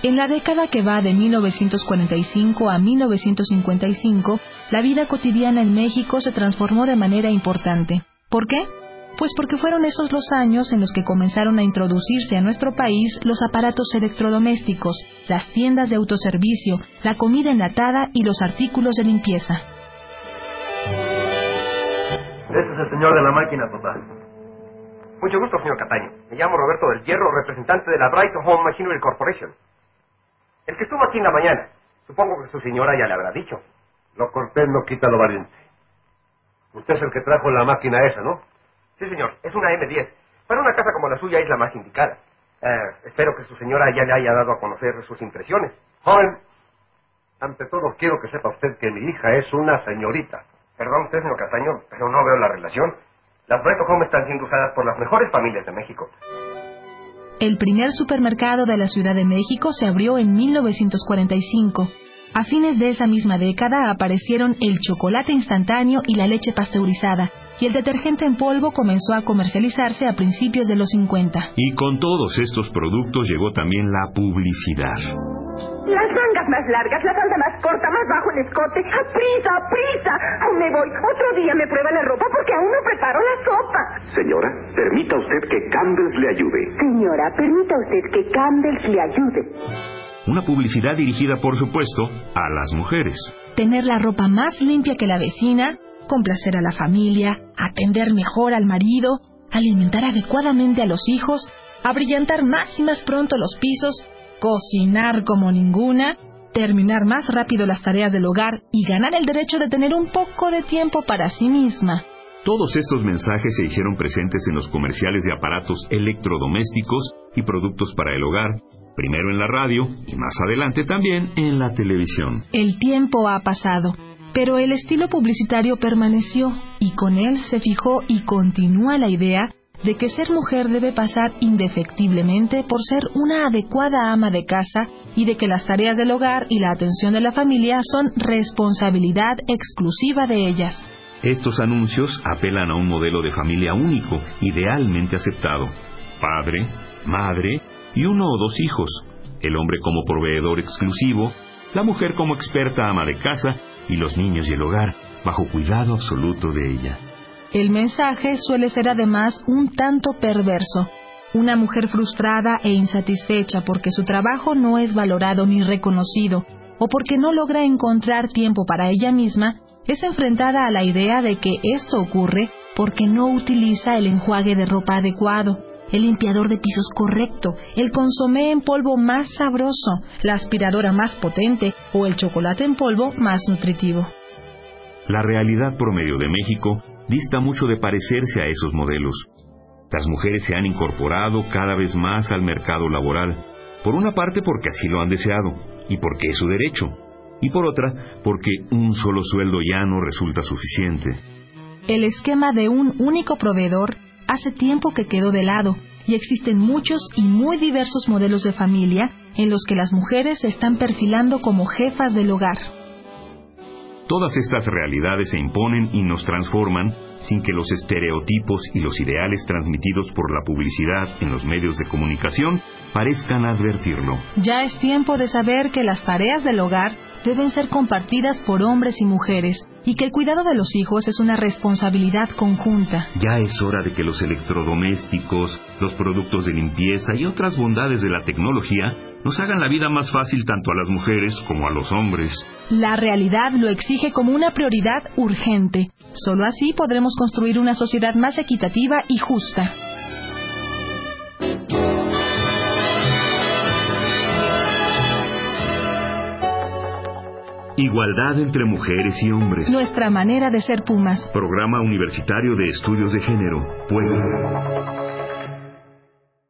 En la década que va de 1945 a 1955, la vida cotidiana en México se transformó de manera importante. ¿Por qué? Pues porque fueron esos los años en los que comenzaron a introducirse a nuestro país los aparatos electrodomésticos, las tiendas de autoservicio, la comida enlatada y los artículos de limpieza. Este es el señor de la máquina, papá. Mucho gusto, señor Cataño. Me llamo Roberto del Hierro, representante de la Brighton Home Machinery Corporation. El que estuvo aquí en la mañana. Supongo que su señora ya le habrá dicho. Lo cortés no quita lo valiente. Usted es el que trajo la máquina esa, ¿no? Sí, señor. Es una M10. Para una casa como la suya es la más indicada. Eh, espero que su señora ya le haya dado a conocer sus impresiones. Joven, ante todo quiero que sepa usted que mi hija es una señorita. Perdón usted, señor Castaño, pero no veo la relación. Las Brighton Home están siendo usadas por las mejores familias de México. El primer supermercado de la Ciudad de México se abrió en 1945. A fines de esa misma década aparecieron el chocolate instantáneo y la leche pasteurizada, y el detergente en polvo comenzó a comercializarse a principios de los 50. Y con todos estos productos llegó también la publicidad. Las mangas más largas, la falda más corta, más bajo el escote. ¡Prisa, prisa! Aún me voy. Otro día me prueba la ropa porque aún no preparo la sopa. Señora, permita usted que Campbell's le ayude. Señora, permita usted que Campbell's le ayude. Una publicidad dirigida, por supuesto, a las mujeres. Tener la ropa más limpia que la vecina, complacer a la familia, atender mejor al marido, alimentar adecuadamente a los hijos, abrillantar más y más pronto los pisos, cocinar como ninguna, terminar más rápido las tareas del hogar y ganar el derecho de tener un poco de tiempo para sí misma. Todos estos mensajes se hicieron presentes en los comerciales de aparatos electrodomésticos y productos para el hogar, primero en la radio y más adelante también en la televisión. El tiempo ha pasado, pero el estilo publicitario permaneció y con él se fijó y continúa la idea de que ser mujer debe pasar indefectiblemente por ser una adecuada ama de casa y de que las tareas del hogar y la atención de la familia son responsabilidad exclusiva de ellas. Estos anuncios apelan a un modelo de familia único, idealmente aceptado. Padre, madre y uno o dos hijos. El hombre como proveedor exclusivo, la mujer como experta ama de casa y los niños y el hogar bajo cuidado absoluto de ella. El mensaje suele ser además un tanto perverso. Una mujer frustrada e insatisfecha porque su trabajo no es valorado ni reconocido o porque no logra encontrar tiempo para ella misma, es enfrentada a la idea de que esto ocurre porque no utiliza el enjuague de ropa adecuado, el limpiador de pisos correcto, el consomé en polvo más sabroso, la aspiradora más potente o el chocolate en polvo más nutritivo. La realidad promedio de México dista mucho de parecerse a esos modelos. Las mujeres se han incorporado cada vez más al mercado laboral, por una parte porque así lo han deseado y porque es su derecho, y por otra porque un solo sueldo ya no resulta suficiente. El esquema de un único proveedor hace tiempo que quedó de lado y existen muchos y muy diversos modelos de familia en los que las mujeres se están perfilando como jefas del hogar. Todas estas realidades se imponen y nos transforman sin que los estereotipos y los ideales transmitidos por la publicidad en los medios de comunicación parezcan advertirlo. Ya es tiempo de saber que las tareas del hogar deben ser compartidas por hombres y mujeres y que el cuidado de los hijos es una responsabilidad conjunta. Ya es hora de que los electrodomésticos, los productos de limpieza y otras bondades de la tecnología nos hagan la vida más fácil tanto a las mujeres como a los hombres. La realidad lo exige como una prioridad urgente. Solo así podremos construir una sociedad más equitativa y justa. Igualdad entre mujeres y hombres. Nuestra manera de ser Pumas. Programa Universitario de Estudios de Género. Puebla.